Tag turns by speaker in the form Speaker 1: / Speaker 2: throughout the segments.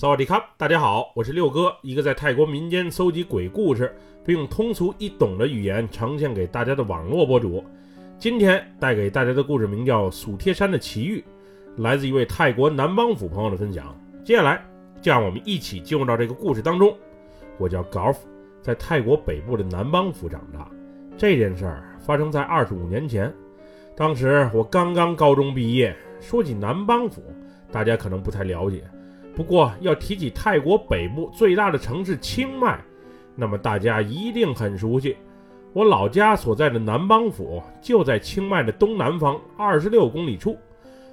Speaker 1: 萨瓦迪卡，大家好，我是六哥，一个在泰国民间搜集鬼故事，并用通俗易懂的语言呈现给大家的网络博主。今天带给大家的故事名叫《蜀贴山的奇遇》，来自一位泰国南邦府朋友的分享。接下来，就让我们一起进入到这个故事当中。我叫 Golf，在泰国北部的南邦府长大。这件事儿发生在二十五年前，当时我刚刚高中毕业。说起南邦府，大家可能不太了解。不过要提起泰国北部最大的城市清迈，那么大家一定很熟悉。我老家所在的南邦府就在清迈的东南方二十六公里处。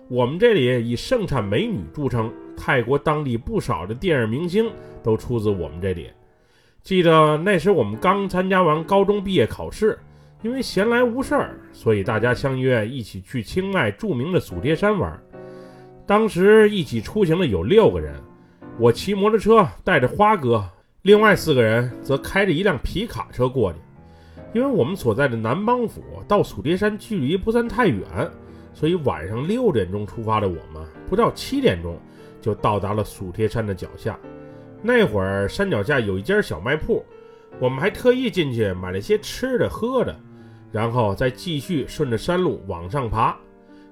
Speaker 1: 我们这里以盛产美女著称，泰国当地不少的电影明星都出自我们这里。记得那时我们刚参加完高中毕业考试，因为闲来无事儿，所以大家相约一起去清迈著名的祖贴山玩。当时一起出行的有六个人，我骑摩托车带着花哥，另外四个人则开着一辆皮卡车过去。因为我们所在的南邦府到蜀贴山距离不算太远，所以晚上六点钟出发的我们，不到七点钟就到达了蜀贴山的脚下。那会儿山脚下有一家小卖铺，我们还特意进去买了些吃的喝的，然后再继续顺着山路往上爬。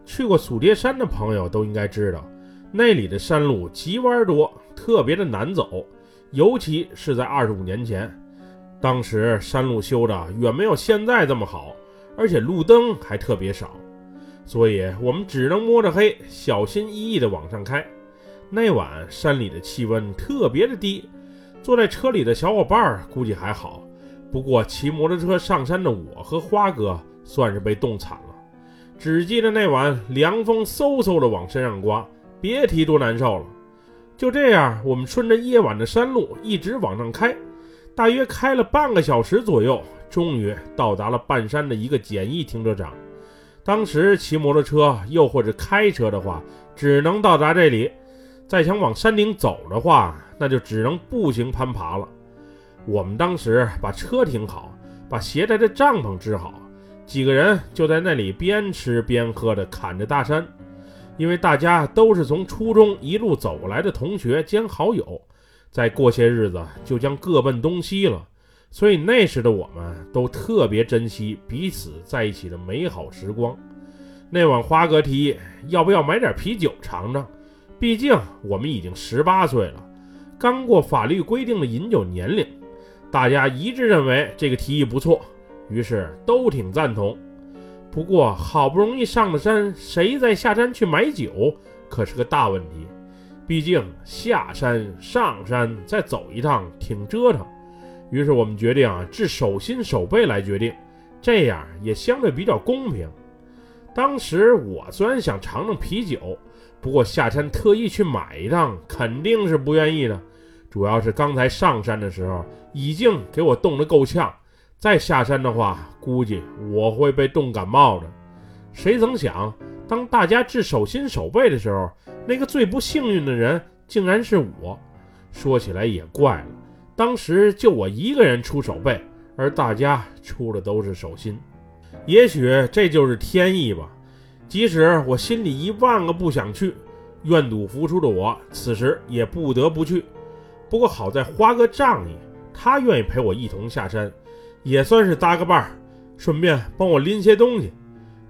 Speaker 1: 去过蜀贴山的朋友都应该知道，那里的山路急弯多，特别的难走，尤其是在二十五年前，当时山路修的远没有现在这么好，而且路灯还特别少，所以我们只能摸着黑，小心翼翼地往上开。那晚山里的气温特别的低，坐在车里的小伙伴估计还好，不过骑摩托车上山的我和花哥算是被冻惨了。只记得那晚凉风嗖嗖的往身上刮，别提多难受了。就这样，我们顺着夜晚的山路一直往上开，大约开了半个小时左右，终于到达了半山的一个简易停车场。当时骑摩托车又或者开车的话，只能到达这里；再想往山顶走的话，那就只能步行攀爬了。我们当时把车停好，把携带的帐篷支好。几个人就在那里边吃边喝的侃着大山，因为大家都是从初中一路走来的同学兼好友，再过些日子就将各奔东西了，所以那时的我们都特别珍惜彼此在一起的美好时光。那晚花哥提议要不要买点啤酒尝尝，毕竟我们已经十八岁了，刚过法律规定的饮酒年龄，大家一致认为这个提议不错。于是都挺赞同，不过好不容易上了山，谁再下山去买酒可是个大问题。毕竟下山、上山再走一趟挺折腾。于是我们决定啊，置手心手背来决定，这样也相对比较公平。当时我虽然想尝尝啤酒，不过下山特意去买一趟肯定是不愿意的。主要是刚才上山的时候已经给我冻得够呛。再下山的话，估计我会被冻感冒的。谁曾想，当大家掷手心手背的时候，那个最不幸运的人竟然是我。说起来也怪了，当时就我一个人出手背，而大家出的都是手心。也许这就是天意吧。即使我心里一万个不想去，愿赌服输的我，此时也不得不去。不过好在花哥仗义，他愿意陪我一同下山。也算是搭个伴儿，顺便帮我拎些东西。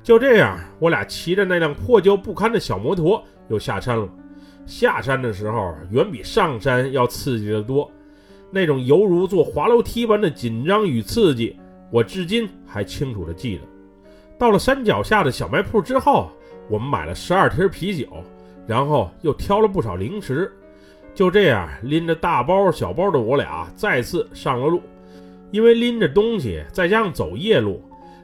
Speaker 1: 就这样，我俩骑着那辆破旧不堪的小摩托又下山了。下山的时候远比上山要刺激得多，那种犹如坐滑楼梯般的紧张与刺激，我至今还清楚地记得。到了山脚下的小卖铺之后，我们买了十二瓶啤酒，然后又挑了不少零食。就这样，拎着大包小包的我俩再次上了路。因为拎着东西，再加上走夜路，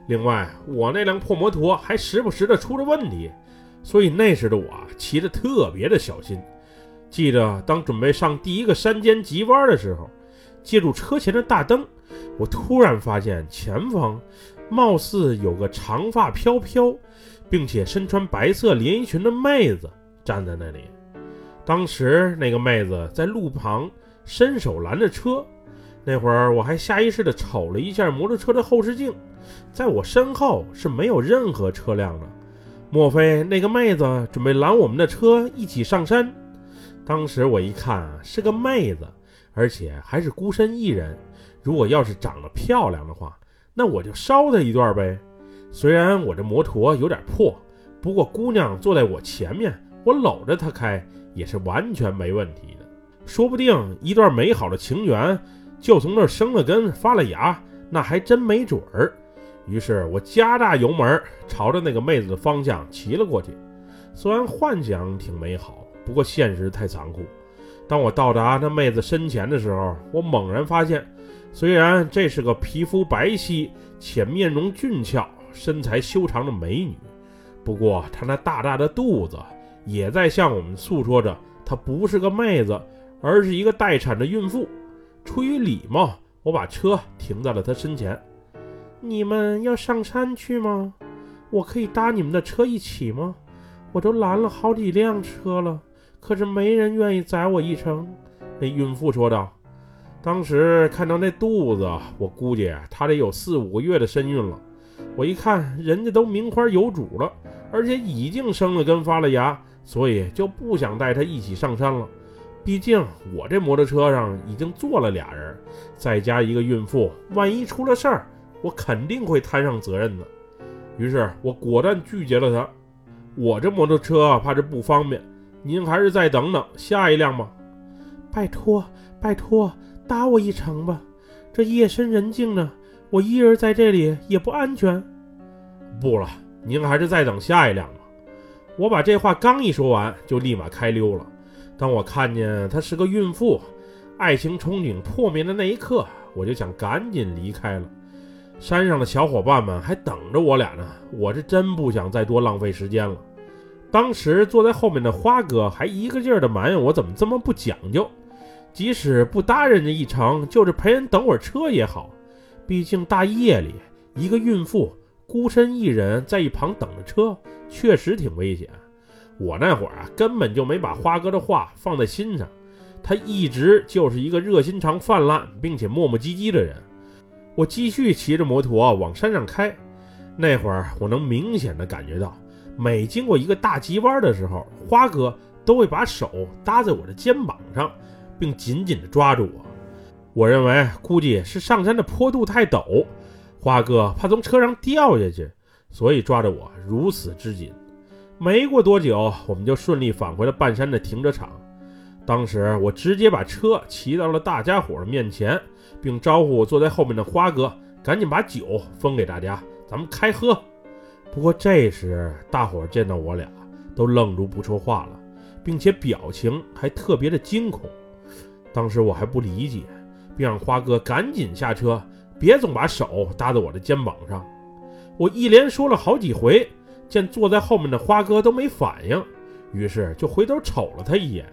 Speaker 1: 另外我那辆破摩托还时不时的出了问题，所以那时的我骑得特别的小心。记得当准备上第一个山间急弯的时候，借助车前的大灯，我突然发现前方貌似有个长发飘飘，并且身穿白色连衣裙的妹子站在那里。当时那个妹子在路旁伸手拦着车。那会儿我还下意识地瞅了一下摩托车的后视镜，在我身后是没有任何车辆的。莫非那个妹子准备拦我们的车一起上山？当时我一看，是个妹子，而且还是孤身一人。如果要是长得漂亮的话，那我就捎她一段呗。虽然我这摩托有点破，不过姑娘坐在我前面，我搂着她开也是完全没问题的。说不定一段美好的情缘就从那儿生了根发了芽，那还真没准儿。于是我加大油门，朝着那个妹子的方向骑了过去。虽然幻想挺美好。不过现实太残酷。当我到达那妹子身前的时候，我猛然发现，虽然这是个皮肤白皙且面容俊俏、身材修长的美女，不过她那大大的肚子也在向我们诉说着，她不是个妹子，而是一个待产的孕妇。出于礼貌，我把车停在了她身前。你们要上山去吗？我可以搭你们的车一起吗？我都拦了好几辆车了。可是没人愿意载我一程，那孕妇说道。当时看到那肚子，我估计她得有四五个月的身孕了。我一看，人家都名花有主了，而且已经生了根发了芽，所以就不想带她一起上山了。毕竟我这摩托车上已经坐了俩人，再加一个孕妇，万一出了事儿，我肯定会摊上责任的。于是我果断拒绝了他。我这摩托车怕是不方便。您还是再等等下一辆吧，拜托拜托，搭我一程吧。这夜深人静的，我一人在这里也不安全。不了，您还是再等下一辆吧。我把这话刚一说完，就立马开溜了。当我看见她是个孕妇，爱情憧憬破灭的那一刻，我就想赶紧离开了。山上的小伙伴们还等着我俩呢，我是真不想再多浪费时间了。当时坐在后面的花哥还一个劲儿的埋怨我怎么这么不讲究，即使不搭人家一程，就是陪人等会儿车也好。毕竟大夜里一个孕妇孤身一人在一旁等着车，确实挺危险。我那会儿啊，根本就没把花哥的话放在心上。他一直就是一个热心肠泛滥并且磨磨唧唧的人。我继续骑着摩托往山上开，那会儿我能明显的感觉到。每经过一个大急弯的时候，花哥都会把手搭在我的肩膀上，并紧紧地抓住我。我认为估计是上山的坡度太陡，花哥怕从车上掉下去，所以抓着我如此之紧。没过多久，我们就顺利返回了半山的停车场。当时我直接把车骑到了大家伙的面前，并招呼坐在后面的花哥赶紧把酒分给大家，咱们开喝。不过这时，大伙见到我俩都愣住不说话了，并且表情还特别的惊恐。当时我还不理解，并让花哥赶紧下车，别总把手搭在我的肩膀上。我一连说了好几回，见坐在后面的花哥都没反应，于是就回头瞅了他一眼。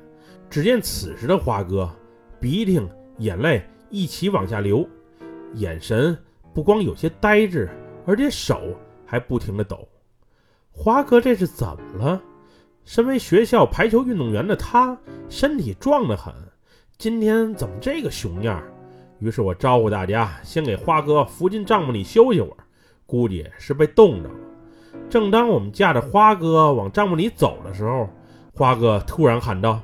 Speaker 1: 只见此时的花哥，鼻涕眼泪一起往下流，眼神不光有些呆滞，而且手。还不停地抖，华哥这是怎么了？身为学校排球运动员的他，身体壮得很，今天怎么这个熊样？于是我招呼大家先给花哥扶进帐篷里休息会儿，估计是被冻着了。正当我们驾着花哥往帐篷里走的时候，花哥突然喊道：“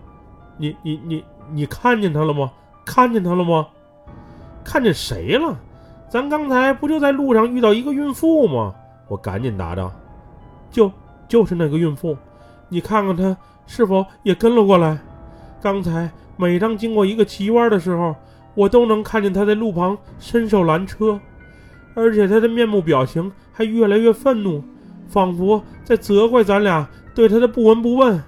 Speaker 1: 你、你、你、你看见他了吗？看见他了吗？看见谁了？咱刚才不就在路上遇到一个孕妇吗？”我赶紧答道：“就就是那个孕妇，你看看她是否也跟了过来？刚才每当经过一个急弯的时候，我都能看见她在路旁伸手拦车，而且她的面部表情还越来越愤怒，仿佛在责怪咱俩对他的不闻不问。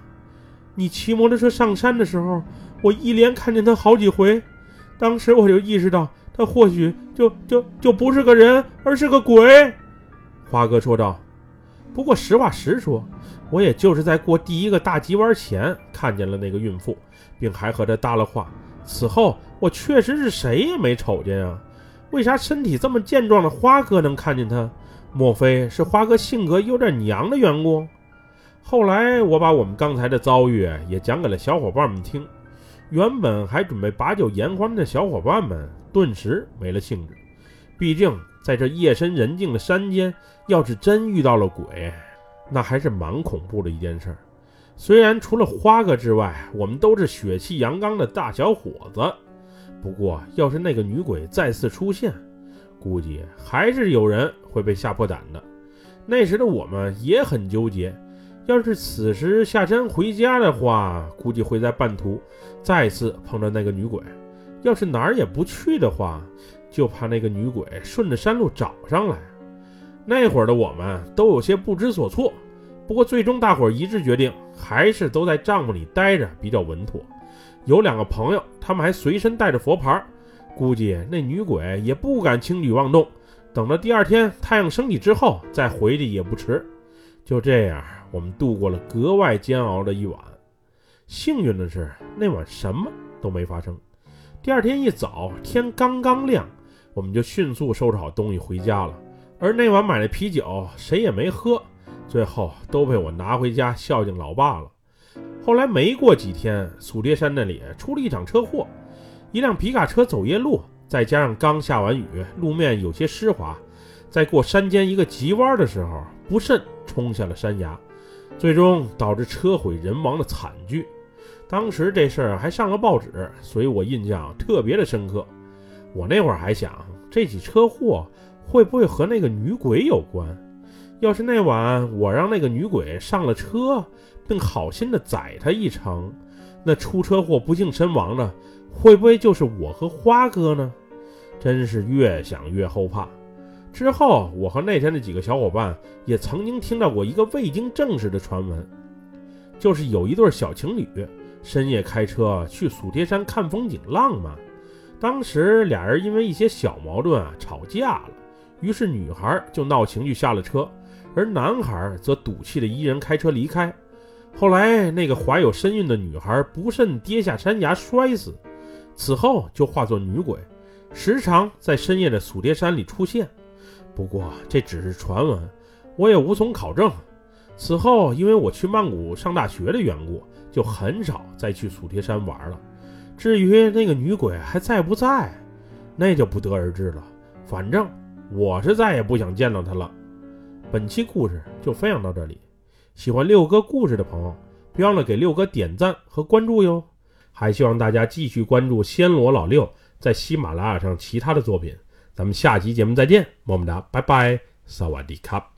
Speaker 1: 你骑摩托车上山的时候，我一连看见他好几回，当时我就意识到，他或许就就就不是个人，而是个鬼。”花哥说道：“不过实话实说，我也就是在过第一个大急弯前看见了那个孕妇，并还和她搭了话。此后我确实是谁也没瞅见啊。为啥身体这么健壮的花哥能看见她？莫非是花哥性格有点娘的缘故？”后来我把我们刚才的遭遇也讲给了小伙伴们听，原本还准备把酒言欢的小伙伴们顿时没了兴致，毕竟。在这夜深人静的山间，要是真遇到了鬼，那还是蛮恐怖的一件事。虽然除了花哥之外，我们都是血气阳刚的大小伙子，不过要是那个女鬼再次出现，估计还是有人会被吓破胆的。那时的我们也很纠结，要是此时下山回家的话，估计会在半途再次碰到那个女鬼；要是哪儿也不去的话，就怕那个女鬼顺着山路找上来。那会儿的我们都有些不知所措。不过最终大伙一致决定，还是都在帐篷里待着比较稳妥。有两个朋友，他们还随身带着佛牌，估计那女鬼也不敢轻举妄动。等到第二天太阳升起之后再回去也不迟。就这样，我们度过了格外煎熬的一晚。幸运的是，那晚什么都没发生。第二天一早，天刚刚亮，我们就迅速收拾好东西回家了。而那晚买的啤酒，谁也没喝。最后都被我拿回家孝敬老爸了。后来没过几天，苏爹山那里出了一场车祸，一辆皮卡车走夜路，再加上刚下完雨，路面有些湿滑，在过山间一个急弯的时候，不慎冲下了山崖，最终导致车毁人亡的惨剧。当时这事儿还上了报纸，所以我印象特别的深刻。我那会儿还想，这起车祸会不会和那个女鬼有关？要是那晚我让那个女鬼上了车，并好心的载她一程，那出车祸不幸身亡的，会不会就是我和花哥呢？真是越想越后怕。之后，我和那天的几个小伙伴也曾经听到过一个未经证实的传闻，就是有一对小情侣深夜开车去蜀贴山看风景，浪漫。当时俩人因为一些小矛盾啊吵架了，于是女孩就闹情绪下了车。而男孩则赌气的一人开车离开。后来，那个怀有身孕的女孩不慎跌下山崖摔死，此后就化作女鬼，时常在深夜的蜀叠山里出现。不过这只是传闻，我也无从考证。此后，因为我去曼谷上大学的缘故，就很少再去蜀叠山玩了。至于那个女鬼还在不在，那就不得而知了。反正我是再也不想见到她了。本期故事就分享到这里，喜欢六哥故事的朋友，别忘了给六哥点赞和关注哟！还希望大家继续关注暹罗老六在喜马拉雅上其他的作品。咱们下期节目再见，么么哒，拜拜，萨瓦迪卡。